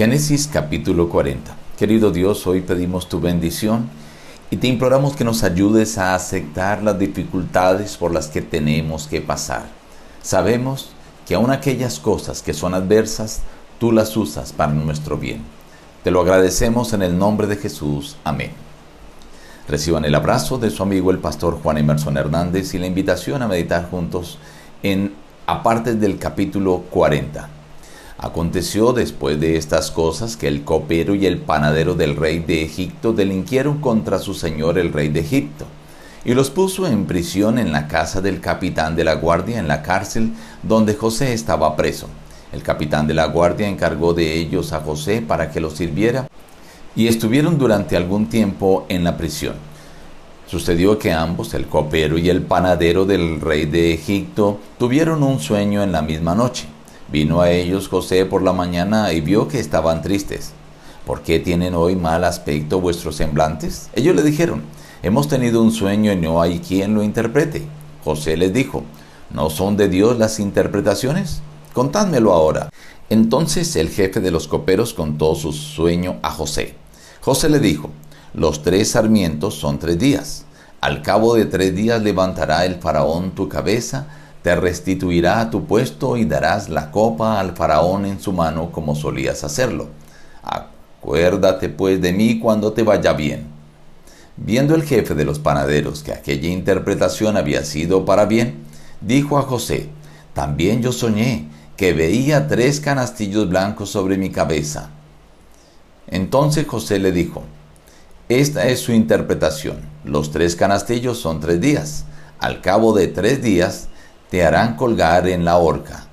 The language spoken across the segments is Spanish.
Génesis capítulo 40. Querido Dios, hoy pedimos tu bendición y te imploramos que nos ayudes a aceptar las dificultades por las que tenemos que pasar. Sabemos que aun aquellas cosas que son adversas, tú las usas para nuestro bien. Te lo agradecemos en el nombre de Jesús. Amén. Reciban el abrazo de su amigo el pastor Juan Emerson Hernández y la invitación a meditar juntos en aparte del capítulo 40. Aconteció después de estas cosas que el copero y el panadero del rey de Egipto delinquieron contra su señor el rey de Egipto, y los puso en prisión en la casa del capitán de la guardia en la cárcel donde José estaba preso. El capitán de la guardia encargó de ellos a José para que los sirviera, y estuvieron durante algún tiempo en la prisión. Sucedió que ambos, el copero y el panadero del rey de Egipto, tuvieron un sueño en la misma noche. Vino a ellos José por la mañana y vio que estaban tristes. ¿Por qué tienen hoy mal aspecto vuestros semblantes? Ellos le dijeron, hemos tenido un sueño y no hay quien lo interprete. José les dijo, ¿no son de Dios las interpretaciones? Contádmelo ahora. Entonces el jefe de los coperos contó su sueño a José. José le dijo, los tres sarmientos son tres días. Al cabo de tres días levantará el faraón tu cabeza, te restituirá a tu puesto y darás la copa al faraón en su mano como solías hacerlo. Acuérdate pues de mí cuando te vaya bien. Viendo el jefe de los panaderos que aquella interpretación había sido para bien, dijo a José, también yo soñé que veía tres canastillos blancos sobre mi cabeza. Entonces José le dijo, esta es su interpretación, los tres canastillos son tres días, al cabo de tres días te harán colgar en la horca.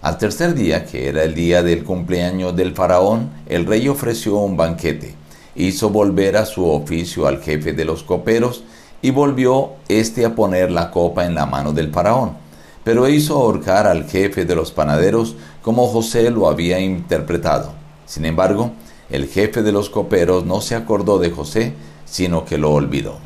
Al tercer día, que era el día del cumpleaños del faraón, el rey ofreció un banquete. Hizo volver a su oficio al jefe de los coperos y volvió éste a poner la copa en la mano del faraón. Pero hizo ahorcar al jefe de los panaderos como José lo había interpretado. Sin embargo, el jefe de los coperos no se acordó de José, sino que lo olvidó.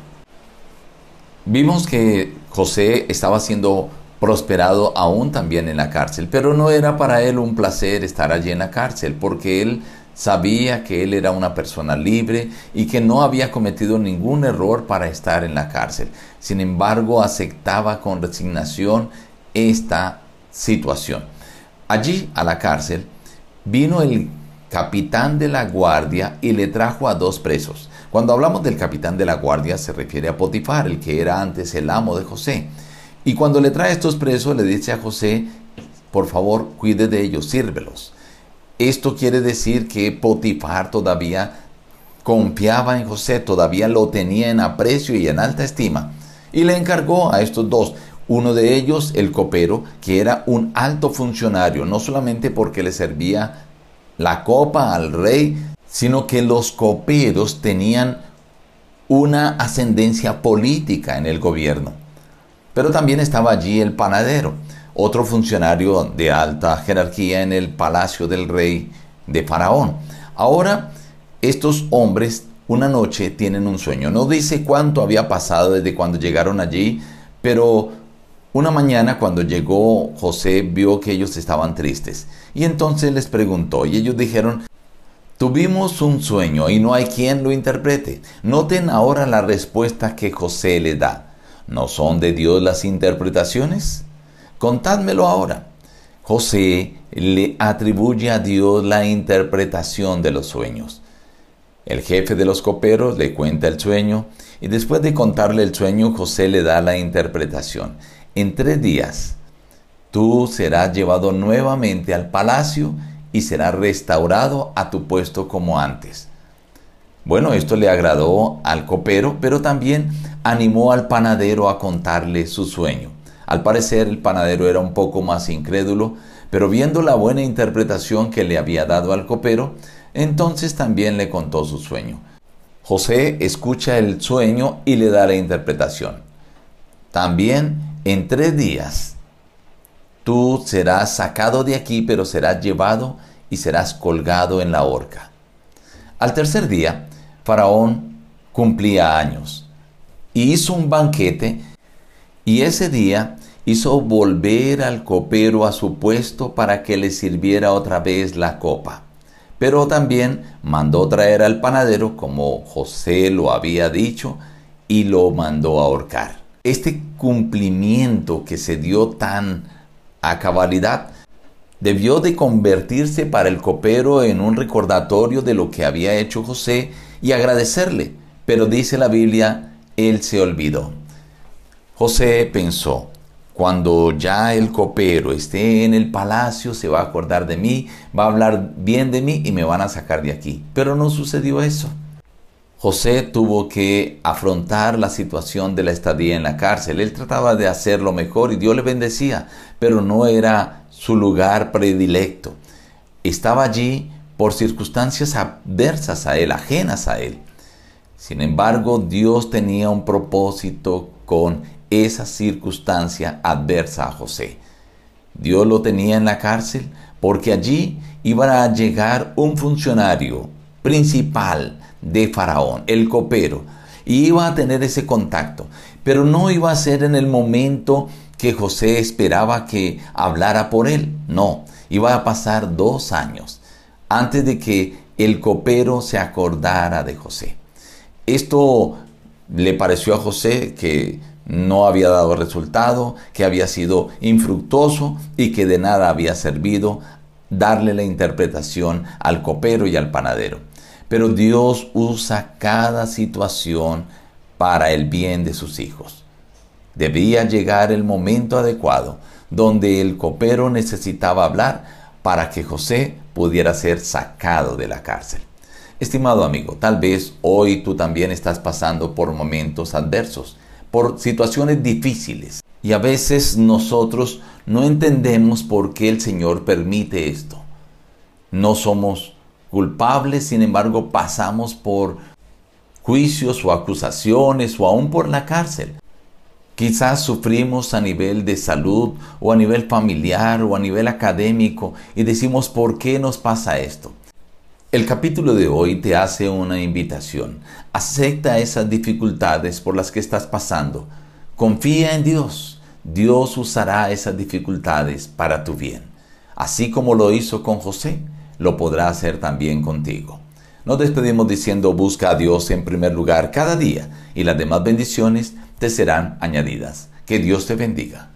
Vimos que José estaba siendo prosperado aún también en la cárcel. Pero no era para él un placer estar allí en la cárcel, porque él sabía que él era una persona libre y que no había cometido ningún error para estar en la cárcel. Sin embargo, aceptaba con resignación esta situación. Allí a la cárcel vino el capitán de la guardia y le trajo a dos presos. Cuando hablamos del capitán de la guardia se refiere a Potifar, el que era antes el amo de José. Y cuando le trae estos presos, le dice a José, por favor, cuide de ellos, sírvelos. Esto quiere decir que Potifar todavía confiaba en José, todavía lo tenía en aprecio y en alta estima. Y le encargó a estos dos, uno de ellos el copero, que era un alto funcionario, no solamente porque le servía la copa al rey, sino que los coperos tenían una ascendencia política en el gobierno. Pero también estaba allí el panadero, otro funcionario de alta jerarquía en el palacio del rey de Faraón. Ahora, estos hombres una noche tienen un sueño. No dice cuánto había pasado desde cuando llegaron allí, pero una mañana cuando llegó José vio que ellos estaban tristes. Y entonces les preguntó y ellos dijeron, tuvimos un sueño y no hay quien lo interprete. Noten ahora la respuesta que José le da. ¿No son de Dios las interpretaciones? Contádmelo ahora. José le atribuye a Dios la interpretación de los sueños. El jefe de los coperos le cuenta el sueño y después de contarle el sueño, José le da la interpretación. En tres días, tú serás llevado nuevamente al palacio y serás restaurado a tu puesto como antes. Bueno, esto le agradó al copero, pero también animó al panadero a contarle su sueño. Al parecer el panadero era un poco más incrédulo, pero viendo la buena interpretación que le había dado al copero, entonces también le contó su sueño. José escucha el sueño y le da la interpretación. También en tres días tú serás sacado de aquí, pero serás llevado y serás colgado en la horca. Al tercer día, Faraón cumplía años y hizo un banquete y ese día hizo volver al copero a su puesto para que le sirviera otra vez la copa. pero también mandó traer al panadero como José lo había dicho y lo mandó ahorcar. Este cumplimiento que se dio tan a cabalidad debió de convertirse para el copero en un recordatorio de lo que había hecho José y agradecerle. Pero dice la Biblia, él se olvidó. José pensó, cuando ya el copero esté en el palacio, se va a acordar de mí, va a hablar bien de mí y me van a sacar de aquí. Pero no sucedió eso. José tuvo que afrontar la situación de la estadía en la cárcel. Él trataba de hacerlo mejor y Dios le bendecía, pero no era su lugar predilecto. Estaba allí por circunstancias adversas a él, ajenas a él. Sin embargo, Dios tenía un propósito con esa circunstancia adversa a José. Dios lo tenía en la cárcel porque allí iba a llegar un funcionario principal de Faraón, el copero, y iba a tener ese contacto, pero no iba a ser en el momento que José esperaba que hablara por él, no, iba a pasar dos años antes de que el copero se acordara de José. Esto le pareció a José que no había dado resultado, que había sido infructuoso y que de nada había servido darle la interpretación al copero y al panadero. Pero Dios usa cada situación para el bien de sus hijos. Debía llegar el momento adecuado donde el copero necesitaba hablar para que José pudiera ser sacado de la cárcel. Estimado amigo, tal vez hoy tú también estás pasando por momentos adversos por situaciones difíciles. Y a veces nosotros no entendemos por qué el Señor permite esto. No somos culpables, sin embargo pasamos por juicios o acusaciones o aún por la cárcel. Quizás sufrimos a nivel de salud o a nivel familiar o a nivel académico y decimos ¿por qué nos pasa esto? El capítulo de hoy te hace una invitación. Acepta esas dificultades por las que estás pasando. Confía en Dios. Dios usará esas dificultades para tu bien. Así como lo hizo con José, lo podrá hacer también contigo. Nos despedimos diciendo busca a Dios en primer lugar cada día y las demás bendiciones te serán añadidas. Que Dios te bendiga.